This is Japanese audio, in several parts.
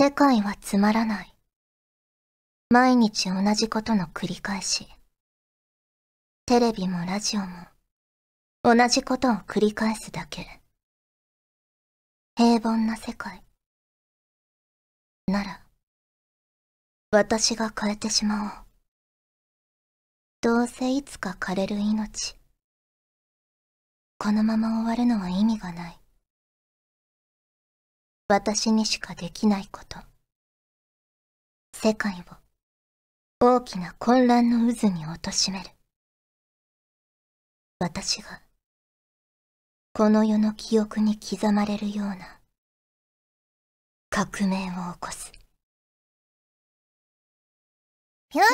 世界はつまらない。毎日同じことの繰り返し。テレビもラジオも同じことを繰り返すだけ。平凡な世界。なら、私が変えてしまおう。どうせいつか枯れる命。このまま終わるのは意味がない。私にしかできないこと。世界を大きな混乱の渦に貶める。私がこの世の記憶に刻まれるような革命を起こす。フューチ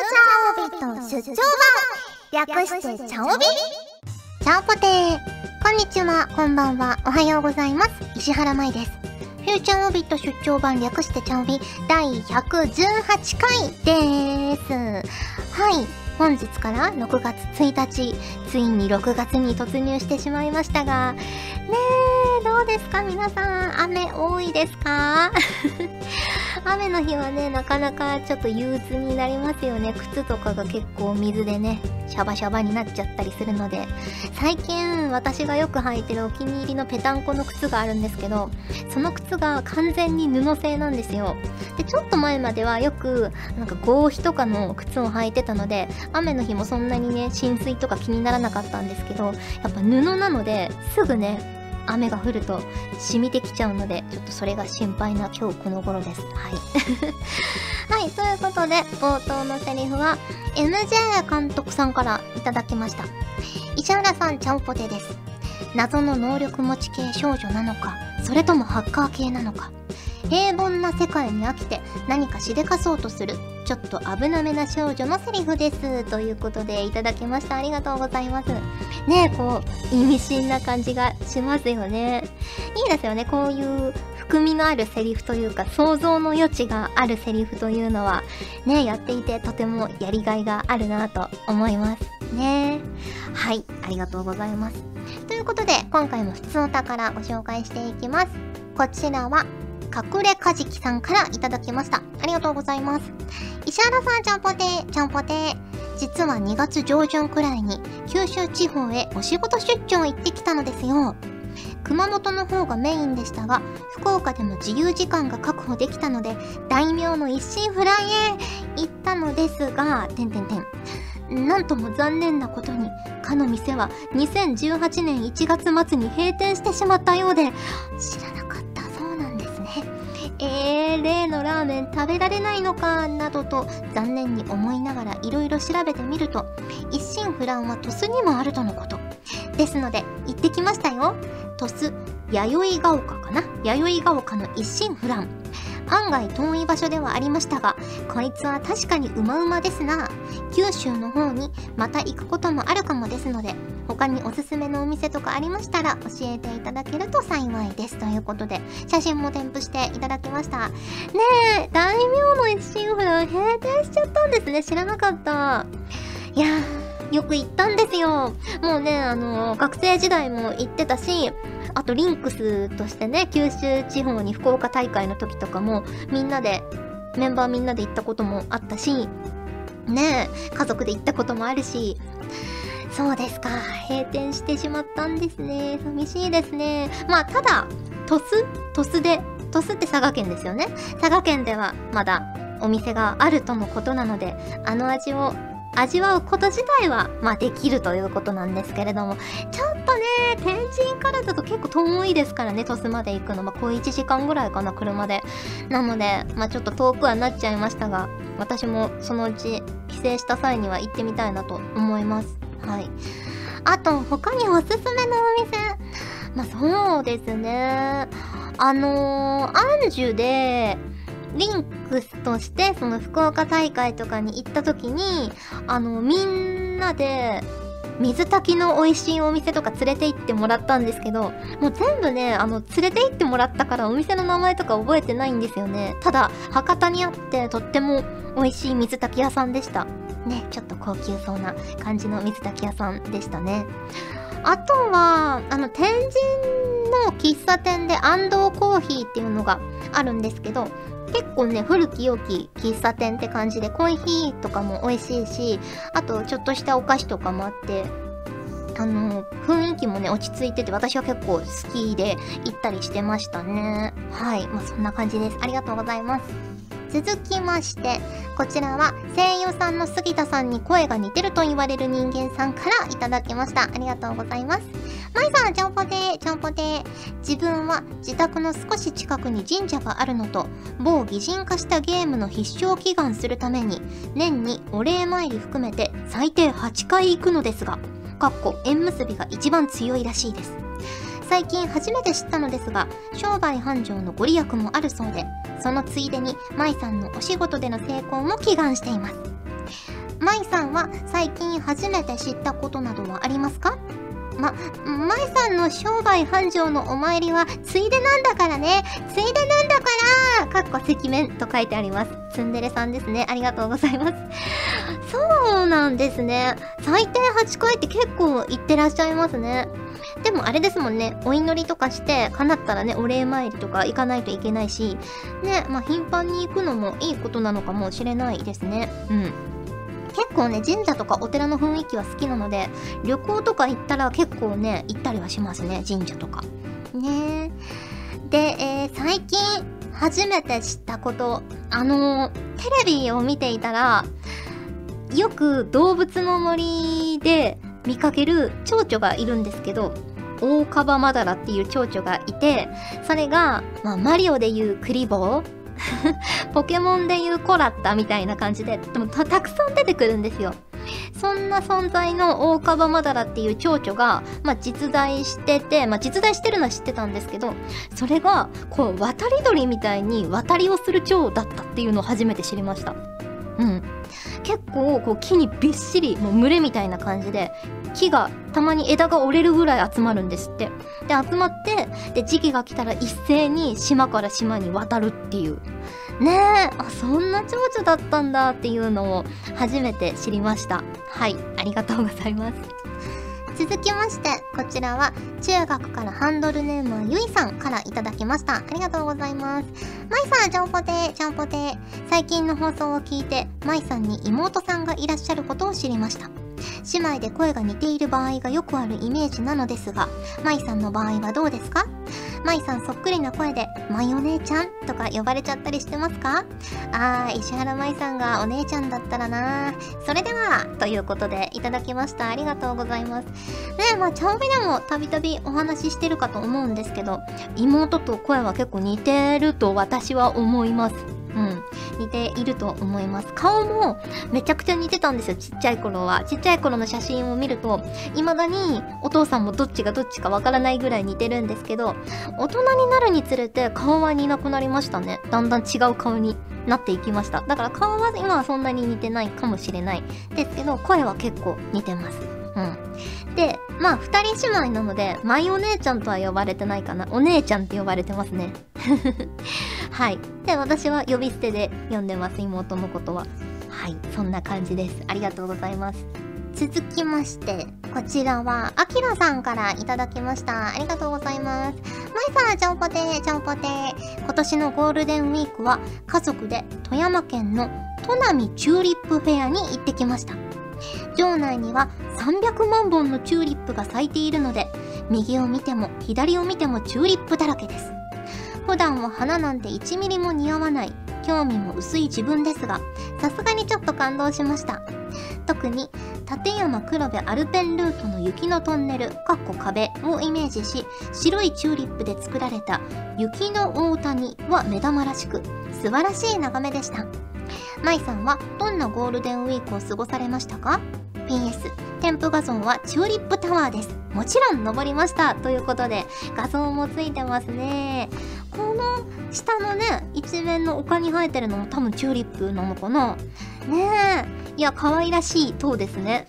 ャーオビット出張版略してチャオビチャオポテーこんにちは、こんばんは、おはようございます。石原舞です。フューチャーオビット出張版略してチャオビ第118回でーす。はい。本日から6月1日、ついに6月に突入してしまいましたが、ねー、どうですか？皆さん、雨多いですか？雨の日はね、なかなかちょっと憂鬱になりますよね。靴とかが結構水でね、シャバシャバになっちゃったりするので、最近私がよく履いてるお気に入りのペタンコの靴があるんですけど、その靴が完全に布製なんですよ。で、ちょっと前まではよく、なんか合皮とかの靴を履いてたので、雨の日もそんなにね、浸水とか気にならなかったんですけど、やっぱ布なので、すぐね、雨が降ると染みてきちゃうので、ちょっとそれが心配な今日この頃です。はい。はい、ということで、冒頭のセリフは、MJ 監督さんからいただきました。石原さん、ちゃんぽてです。謎の能力持ち系少女なのか、それともハッカー系なのか。平凡な世界に飽きて何かしでかそうとするちょっと危なめな少女のセリフです。ということでいただきました。ありがとうございます。ねえこう意味深な感じがしますよね。いいですよね。こういう含みのあるセリフというか想像の余地があるセリフというのはねやっていてとてもやりがいがあるなと思います。ねはい。ありがとうございます。ということで今回も普通お宝ご紹介していきます。こちらは隠れかじきさんからいただきました。ありがとうございます。石原さん、ちゃんぽてー、ちゃんぽてー。実は2月上旬くらいに九州地方へお仕事出張行ってきたのですよ。熊本の方がメインでしたが、福岡でも自由時間が確保できたので、大名の一心不乱へ行ったのですが、てんてんてん。なんとも残念なことに、かの店は2018年1月末に閉店してしまったようで、知らなえー、例のラーメン食べられないのか、などと残念に思いながらいろいろ調べてみると、一心不乱は鳥栖にもあるとのこと。ですので、行ってきましたよ。鳥栖、弥生が丘かな弥生が丘の一心不乱。案外遠い場所ではありましたが、こいつは確かにうまうまですな。九州の方にまた行くこともあるかもですので、他におすすめのお店とかありましたら教えていただけると幸いです。ということで、写真も添付していただきました。ねえ、大名の一心不乱閉店しちゃったんですね。知らなかった。いやー、よく行ったんですよ。もうね、あの、学生時代も行ってたし、あとリンクスとしてね、九州地方に福岡大会の時とかも、みんなで、メンバーみんなで行ったこともあったし、ねえ、家族で行ったこともあるし、そうですか、閉店してしまったんですね。寂しいですね。まあ、ただ、鳥栖鳥栖で、鳥栖って佐賀県ですよね。佐賀県ではまだお店があるとのことなので、あの味を味わうこと自体は、まあできるということなんですけれども、ちょっとね、天神からだと結構遠いですからね、鳥栖まで行くの。まあ、小1時間ぐらいかな、車で。なので、まあちょっと遠くはなっちゃいましたが、私もそのうち帰省した際には行ってみたいなと思います。はい。あと、他におすすめのお店。まあそうですね。あのー、アンジュで、リンクスとして、その福岡大会とかに行った時に、あの、みんなで、水炊きの美味しいお店とか連れて行ってもらったんですけど、もう全部ね、あの、連れて行ってもらったからお店の名前とか覚えてないんですよね。ただ、博多にあってとっても美味しい水炊き屋さんでした。ね、ちょっと高級そうな感じの水炊き屋さんでしたね。あとは、あの、天神の喫茶店で安藤コーヒーっていうのがあるんですけど、結構ね、古き良き喫茶店って感じで、コーヒーとかも美味しいし、あとちょっとしたお菓子とかもあって、あの、雰囲気もね、落ち着いてて、私は結構好きで行ったりしてましたね。はい。まあ、そんな感じです。ありがとうございます。続きまして、こちらは声優さんの杉田さんに声が似てると言われる人間さんからいただきました。ありがとうございます。まいさん、ちゃんぽてー、ちゃんぽてー。自分は自宅の少し近くに神社があるのと、某擬人化したゲームの必勝祈願するために、年にお礼参り含めて最低8回行くのですが、かっこ縁結びが一番強いらしいです。最近初めて知ったのですが、商売繁盛のご利益もあるそうで、そのついでに舞さんのお仕事での成功も祈願しています。舞さんは最近初めて知ったことなどはありますか？ま、舞さんの商売繁盛のお参りはついでなんだからね。ついでなんだからかっこ赤面と書いてあります。ツンデレさんですね。ありがとうございます。そうなんですね。最低8回って結構言ってらっしゃいますね。でもあれですもんね、お祈りとかして、叶ったらね、お礼参りとか行かないといけないし、ね、まあ頻繁に行くのもいいことなのかもしれないですね。うん。結構ね、神社とかお寺の雰囲気は好きなので、旅行とか行ったら結構ね、行ったりはしますね、神社とか。ねで、えー、最近初めて知ったこと、あのー、テレビを見ていたら、よく動物の森で見かける蝶々がいるんですけど、オオカバマダラっていう蝶々がいて、それが、まあ、マリオでいうクリボー ポケモンでいうコラッタみたいな感じで、でもたくさん出てくるんですよ。そんな存在のオオカバマダラっていう蝶々が、まあ、実在してて、まあ、実在してるのは知ってたんですけど、それが、こう、渡り鳥みたいに渡りをする蝶だったっていうのを初めて知りました。うん。結構こう木にびっしりもう群れみたいな感じで木がたまに枝が折れるぐらい集まるんですってで集まってで時期が来たら一斉に島から島に渡るっていうねえあそんな蝶々だったんだっていうのを初めて知りましたはいありがとうございます続きまして、こちらは中学からハンドルネームはゆいさんからいただきました。ありがとうございます。まいさん、ちゃんぽてー、ちゃんぽてー。最近の放送を聞いて、まいさんに妹さんがいらっしゃることを知りました。姉妹で声が似ている場合がよくあるイメージなのですが、舞さんの場合はどうですか？舞さんそっくりな声で、舞お姉ちゃんとか呼ばれちゃったりしてますか？あー、石原舞さんがお姉ちゃんだったらなそれでは、ということでいただきました。ありがとうございます。ねえ、まあ、チャオビでもたびたびお話ししてるかと思うんですけど、妹と声は結構似てると私は思います。うん。似ていると思います。顔もめちゃくちゃ似てたんですよ、ちっちゃい頃は。ちっちゃい頃の写真を見ると、未だにお父さんもどっちがどっちかわからないぐらい似てるんですけど、大人になるにつれて顔は似なくなりましたね。だんだん違う顔になっていきました。だから顔は今はそんなに似てないかもしれないですけど、声は結構似てます。うん。で、まあ、二人姉妹なので、舞お姉ちゃんとは呼ばれてないかな。お姉ちゃんって呼ばれてますね。はい。で、私は呼び捨てで呼んでます、妹のことは。はい。そんな感じです。ありがとうございます。続きまして、こちらは、あきらさんからいただきました。ありがとうございます。まいさん、ちゃんぽてー、ちゃんぽてー。今年のゴールデンウィークは、家族で富山県の砺波チューリップフェアに行ってきました。場内には300万本のチューリップが咲いているので、右を見ても左を見てもチューリップだらけです。普段は花なんて1ミリも似合わない、興味も薄い自分ですが、さすがにちょっと感動しました。特に、立山黒部アルペンルートの雪のトンネル、かっこ壁をイメージし、白いチューリップで作られた雪の大谷は目玉らしく、素晴らしい眺めでした。舞さんはどんなゴールデンウィークを過ごされましたか？?PS、添付画像はチューリップタワーです。もちろん登りました。ということで、画像もついてますね。この下のね、一面の丘に生えてるのも多分チューリップなのかなねえ。いや、可愛らしい塔ですね。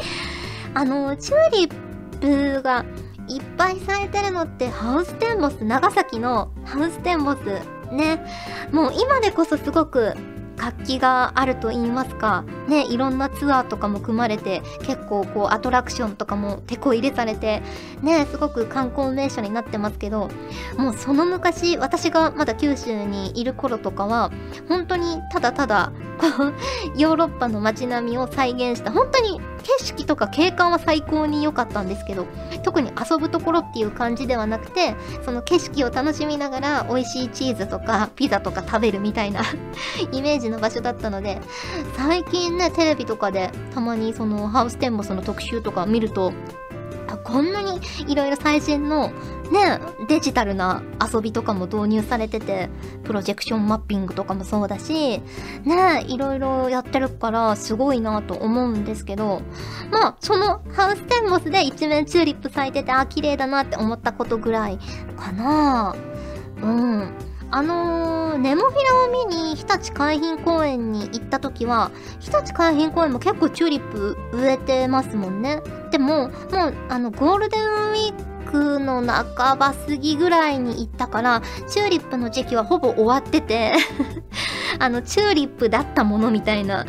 あの、チューリップがいっぱい咲いてるのってハウステンボス、長崎のハウステンボスね。もう今でこそすごく活気があると言いますかねいろんなツアーとかも組まれて結構こうアトラクションとかも手こ入れされてねすごく観光名所になってますけどもうその昔私がまだ九州にいる頃とかは本当にただただこうヨーロッパの街並みを再現した本当に景色とか景観は最高に良かったんですけど特に遊ぶところっていう感じではなくてその景色を楽しみながら美味しいチーズとかピザとか食べるみたいな イメージの場所だったので最近ねテレビとかでたまにそのハウステンボスの特集とか見るとこんなにいろいろ最新のねデジタルな遊びとかも導入されててプロジェクションマッピングとかもそうだしねいろいろやってるからすごいなと思うんですけどまあそのハウステンボスで一面チューリップ咲いててあ綺麗だなって思ったことぐらいかな。うん。あのー、ネモフィラを見に日立海浜公園に行った時は日立海浜公園も結構チューリップ植えてますもんね。でももうあのゴールデンウィークの半ば過ぎぐらいに行ったからチューリップの時期はほぼ終わってて あのチューリップだったものみたいな。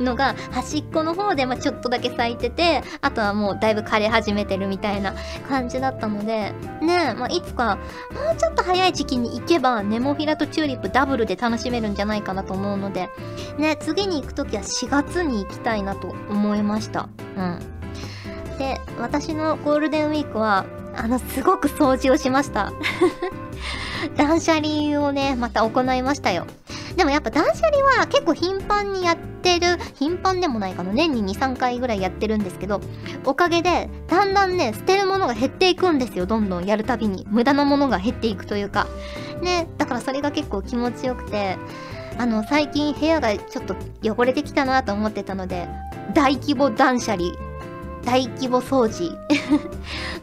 のが端っこの方でまちょっとだけ咲いててあとはもうだいぶ枯れ始めてるみたいな感じだったのでねまあ、いつかもうちょっと早い時期に行けばネモフィラとチューリップダブルで楽しめるんじゃないかなと思うのでね次に行く時は4月に行きたいなと思いました。うん。で私のゴールデンウィークはあのすごく掃除をしました 断捨離をねまた行いましたよ。でもやっぱ断捨離は結構頻繁にやってる、頻繁でもないかな、年に2、3回ぐらいやってるんですけど、おかげで、だんだんね、捨てるものが減っていくんですよ、どんどんやるたびに。無駄なものが減っていくというか。ね、だからそれが結構気持ちよくて、あの、最近部屋がちょっと汚れてきたなと思ってたので、大規模断捨離、大規模掃除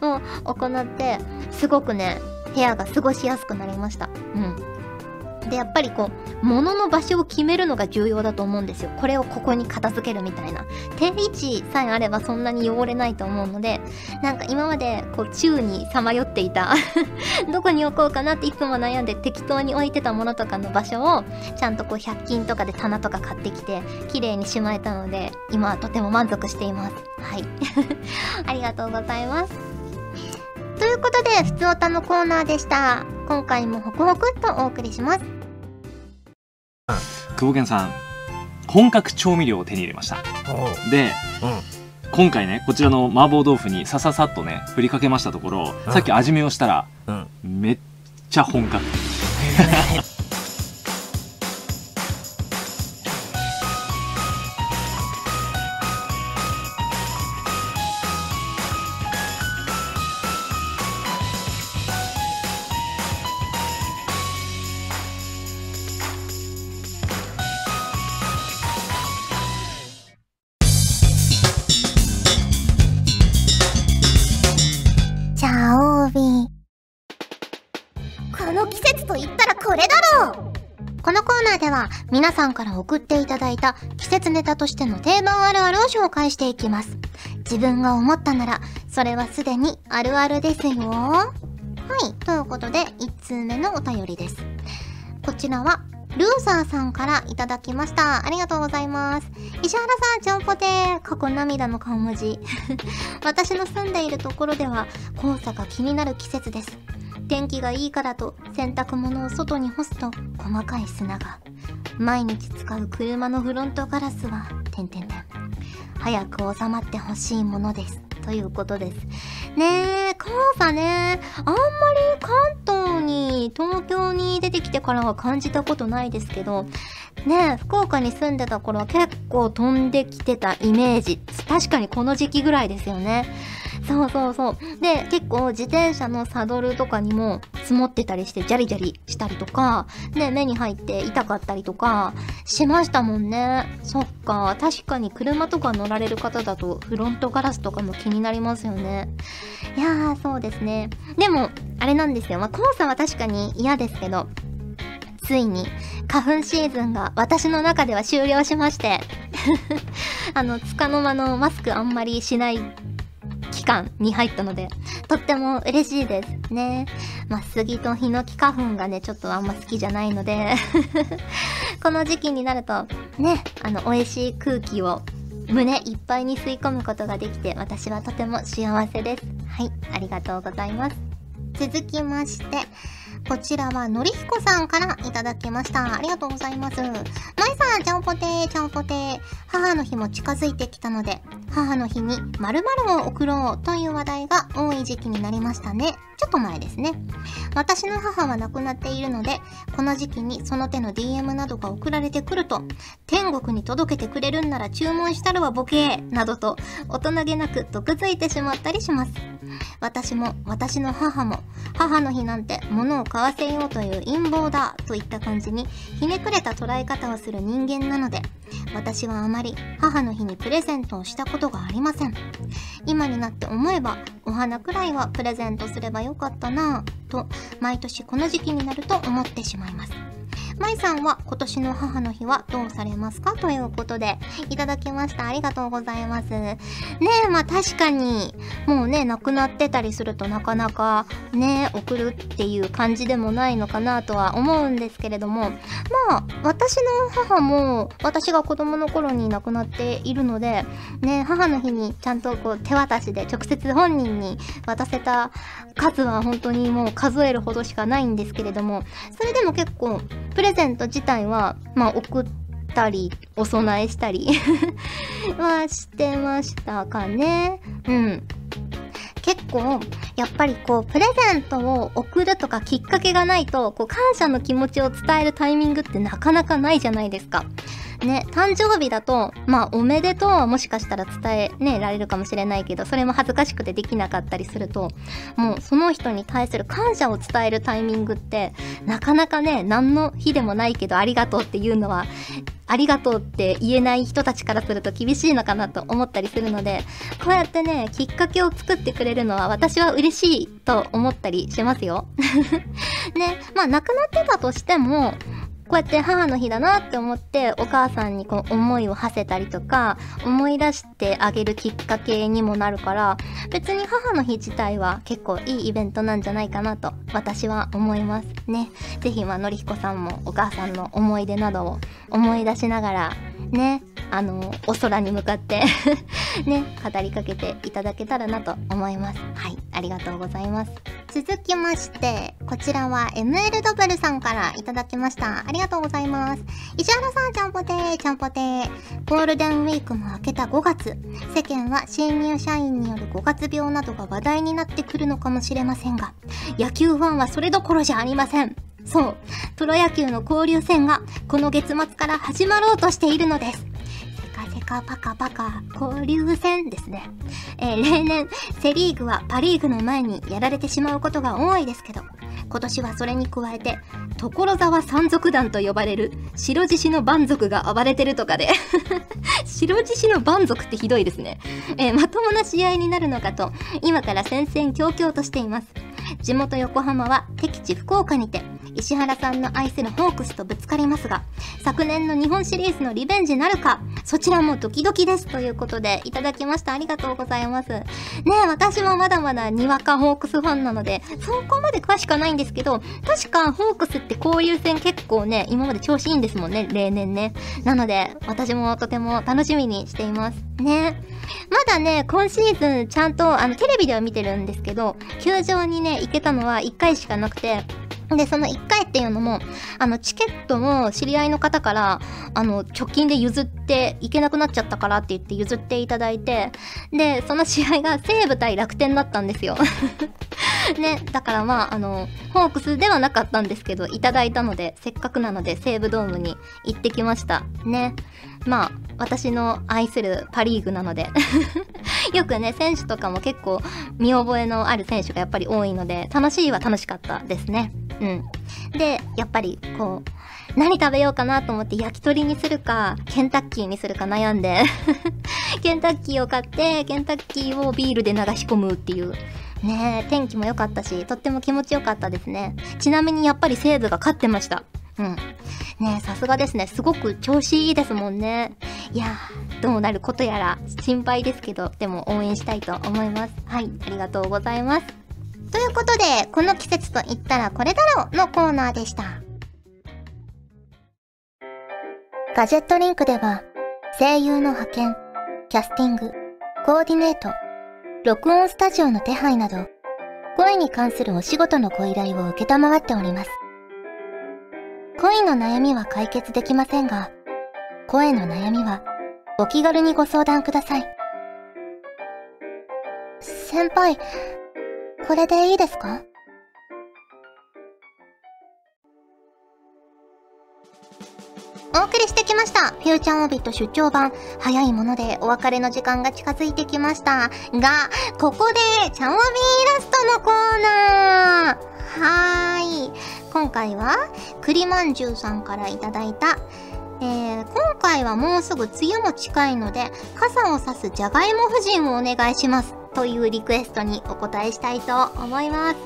を行って、すごくね、部屋が過ごしやすくなりました。うん。でやっぱりこう物の場所を決めるのが重要だと思うんですよ。これをここに片付けるみたいな。定位置さえあればそんなに汚れないと思うのでなんか今までこう宙にさまよっていた どこに置こうかなっていつも悩んで適当に置いてたものとかの場所をちゃんとこう100均とかで棚とか買ってきて綺麗にしまえたので今はとても満足しています。はい。ありがとうございます。ということで、ふつおたのコーナーでした。今回もホクホクっとお送りします。久保健さん本格調味料を手に入れました。で、うん、今回ねこちらの麻婆豆腐にさささっとね振りかけましたところ、うん、さっき味見をしたら、うん、めっちゃ本格ネタとしての定番あるあるを紹介していきます。自分が思ったなら、それはすでにあるあるですよ。はい。ということで、1通目のお便りです。こちらは、ルーザーさんからいただきました。ありがとうございます。石原さん、ちょんぽてー。過去涙の顔文字。私の住んでいるところでは、黄砂が気になる季節です。天気がいいからと洗濯物を外に干すと細かい砂が毎日使う車のフロントガラスは、てんてんてん。早く収まってほしいものです。ということです。ねえ、黄砂ね、あんまり関東に、東京に出てきてからは感じたことないですけど、ねえ、福岡に住んでた頃は結構飛んできてたイメージ。確かにこの時期ぐらいですよね。そうそうそう。で、結構自転車のサドルとかにも積もってたりしてジャリジャリしたりとか、ね、目に入って痛かったりとかしましたもんね。そっか。確かに車とか乗られる方だとフロントガラスとかも気になりますよね。いやー、そうですね。でも、あれなんですよ。まあ、黄砂は確かに嫌ですけど、ついに花粉シーズンが私の中では終了しまして あの、つかの間のマスクあんまりしない期間に入ったので、とっても嬉しいですね。まあ、杉とヒノキ花粉がね、ちょっとあんま好きじゃないので この時期になると、ね、あの、美味しい空気を胸いっぱいに吸い込むことができて、私はとても幸せです。はい、ありがとうございます。続きまして、こちらはのりひこさんからいただきました。ありがとうございます。まいさん、ちゃんぽてー、ちゃんぽてー。母の日も近づいてきたので、母の日に〇〇を送ろうという話題が多い時期になりましたね。ちょっと前ですね。私の母は亡くなっているので、この時期にその手の DM などが送られてくると、天国に届けてくれるんなら注文したるわボケーなどと大人げなく毒づいてしまったりします。私も私の母も母の日なんて物を買わせようという陰謀だといった感じにひねくれた捉え方をする人間なので私はあまり母の日にプレゼントをしたことがありません。今になって思えばお花くらいはプレゼントすればよかったなぁと毎年この時期になると思ってしまいます。まいさんは今年の母の日はどうされますか？ということで、いただきました。ありがとうございます。ねえ、まあ確かに、もうね、亡くなってたりするとなかなかね、送るっていう感じでもないのかなとは思うんですけれども、まあ、私の母も、私が子供の頃に亡くなっているので、ね、母の日にちゃんとこう手渡しで直接本人に渡せた数は本当にもう数えるほどしかないんですけれども、それでも結構、プレゼント自体は、まあ、送ったり、お供えしたり はしてましたかね。うん。結構、やっぱりこう、プレゼントを送るとかきっかけがないと、こう、感謝の気持ちを伝えるタイミングってなかなかないじゃないですか。ね、誕生日だと、まあ、おめでとうはもしかしたら伝え、ね、られるかもしれないけど、それも恥ずかしくてできなかったりすると、もうその人に対する感謝を伝えるタイミングって、なかなかね、何の日でもないけどありがとうっていうのは、ありがとうって言えない人たちからすると厳しいのかなと思ったりするので、こうやってね、きっかけを作ってくれるのは私は嬉しいと思ったりしますよ。ね、まあ亡くなってたとしても、こうやって母の日だなって思ってお母さんにこう思いを馳せたりとか思い出してあげるきっかけにもなるから別に母の日自体は結構いいイベントなんじゃないかなと私は思いますね。ぜひまあのりひこさんもお母さんの思い出などを思い出しながらねあのお空に向かって ね語りかけていただけたらなと思います。はいありがとうございます。続きましてこちらは ML ドブルさんからいただきました。ありがとうございます。石原さんちゃんぽてーちゃんぽてー。ゴールデンウィークも明けた5月。世間は新入社員による5月病などが話題になってくるのかもしれませんが野球ファンはそれどころじゃありません。そう、プロ野球の交流戦がこの月末から始まろうとしているのです。せかせかパカパカ交流戦ですね。えー、例年、セリーグはパリーグの前にやられてしまうことが多いですけど、今年はそれに加えて、所沢山賊団と呼ばれる白獅子の蛮族が暴れてるとかで 白獅子の蛮族ってひどいですね。えー、まともな試合になるのかと、今から戦々恐々としています。地元横浜は敵地福岡にて、石原さんの愛するホークスとぶつかりますが、昨年の日本シリーズのリベンジなるか、そちらもドキドキですということでいただきました。ありがとうございます。ねえ、私もまだまだにわかホークスファンなので、そこまで詳しくはないんですけど、確かホークスって交流戦結構ね、今まで調子いいんですもんね、例年ね。なので、私もとても楽しみにしています。ね。まだね、今シーズンちゃんと、あの、テレビでは見てるんですけど、球場にね、行けたのは1回しかなくて、で、その1回っていうのも、あの、チケットの知り合いの方から、あの、直近で譲って行けなくなっちゃったからって言って譲っていただいて、で、その試合が 西武対楽天だったんですよ。ね、だからまあ、あの、ホークスではなかったんですけど、いただいたので、せっかくなので西武ドームに行ってきました。ね。まあ、私の愛するパリーグなので よくね、選手とかも結構見覚えのある選手がやっぱり多いので、楽しいは楽しかったですね。うん。で、やっぱりこう、何食べようかなと思って焼き鳥にするか、ケンタッキーにするか悩んで ケンタッキーを買って、ケンタッキーをビールで流し込むっていう。ねえ、天気も良かったし、とっても気持ちよかったですね。ちなみにやっぱり西武が勝ってました。うん。ねさすがですね。すごく調子いいですもんね。いやどうなることやら心配ですけど、でも応援したいと思います。はい、ありがとうございます。ということで、この季節と言ったらこれだろうのコーナーでした。ガジェットリンクでは、声優の派遣、キャスティング、コーディネート、録音スタジオの手配など、声に関するお仕事のご依頼を受けたまわっております。恋の悩みは解決できませんが、声の悩みはお気軽にご相談ください。先輩、これでいいですか？お送りしてきました。フューチャーオービット出張版。早いものでお別れの時間が近づいてきました。が、ここで、チャオビーイラストのコーナーはーい。今回は、栗まんじゅうさんからいただいた、えー、今回はもうすぐ梅雨も近いので、傘を差すじゃがいも夫人をお願いします。というリクエストにお答えしたいと思います。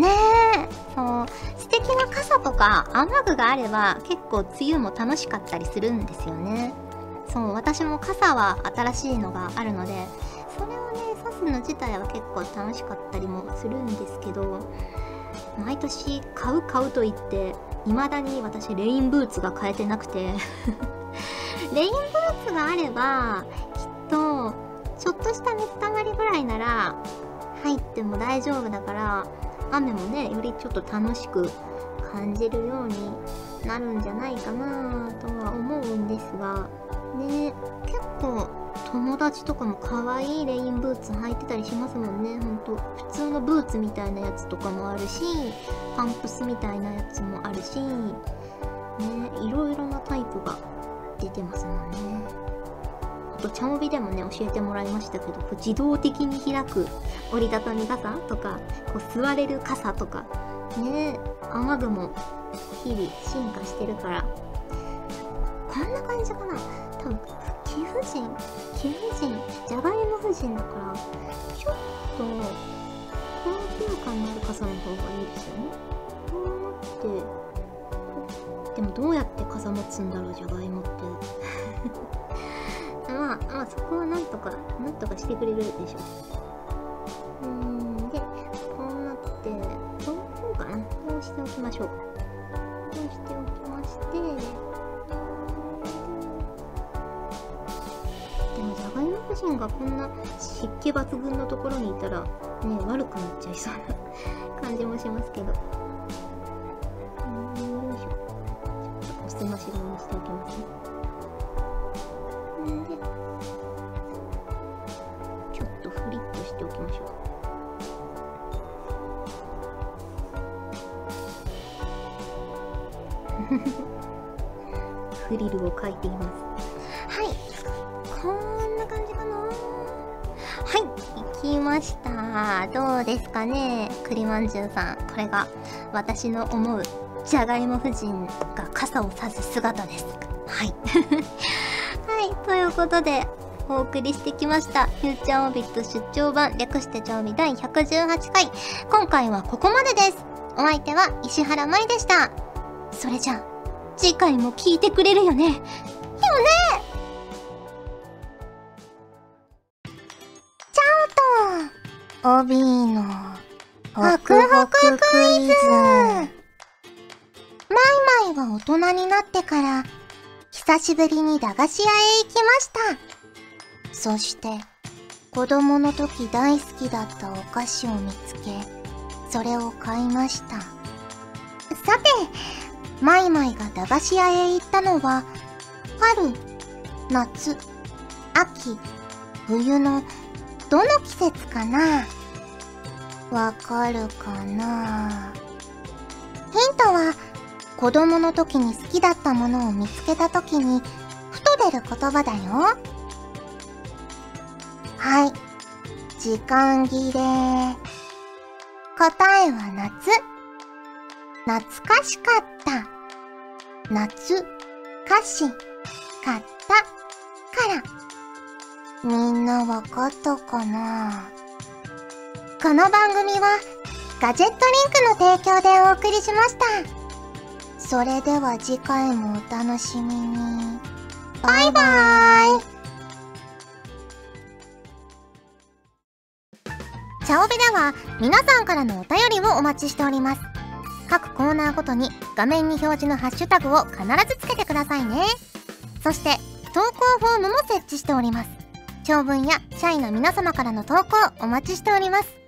ねえ、そう、素敵な傘とか雨具があれば結構梅雨も楽しかったりするんですよね。そう、私も傘は新しいのがあるので、それをね、刺すの自体は結構楽しかったりもするんですけど、毎年買う買うと言って、未だに私レインブーツが買えてなくて レインブーツがあれば、きっと、ちょっとした水たまりぐらいなら、入っても大丈夫だから、雨もねよりちょっと楽しく感じるようになるんじゃないかなとは思うんですがね結構友達とかも可愛いレインブーツ履いてたりしますもんね。ほんと普通のブーツみたいなやつとかもあるしパンプスみたいなやつもあるしねいろいろなタイプが出てますもんね。と、チャモビでもね、教えてもらいましたけど、こう自動的に開く折りたたみ傘とか、こう座れる傘とか、ね雨具も日々進化してるから、こんな感じかな多分、貴婦人貴婦人じゃがいも婦人だから、ちょっと、高級感のある傘の方がいいですよね。こうなって、でもどうやって傘持つんだろう、じゃがいもって。まあ、まあ、そこはなんとか、なんとかしてくれるでしょう。うん、で、こうなって、どうかなこうしておきましょう。こうしておきまして、でも、じゃがいも夫人がこんな湿気抜群のところにいたら、ね、悪くなっちゃいそうな感じもしますけど。さんこれが私の思うじゃがいも夫人が傘を差す姿です。はい。はいということでお送りしてきました「フューチャーオービット出張版略して調味第118回」今回はここまでです。お相手は石原舞でした。それじゃあ次回も聞いてくれるよね。よね。ちゃんと OB のホクホククイズ。マイマイは大人になってから、久しぶりに駄菓子屋へ行きました。そして、子供の時大好きだったお菓子を見つけ、それを買いました。さて、マイマイが駄菓子屋へ行ったのは、春、夏、秋、冬のどの季節かな？わかるかな？ヒントは、子供の時に好きだったものを見つけた時に、ふと出る言葉だよ。はい。時間切れ。答えは夏。懐かしかった。夏、歌詞、買ったから。みんなわかったかな？この番組はガジェットリンクの提供でお送りしました。それでは次回もお楽しみに。バイバーイチャオベでは皆さんからのお便りをお待ちしております。各コーナーごとに画面に表示のハッシュタグを必ずつけてくださいね。そして投稿フォームも設置しております長文や社員の皆様からの投稿お待ちしております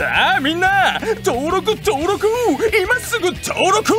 さあみんな登録登録。今すぐ登録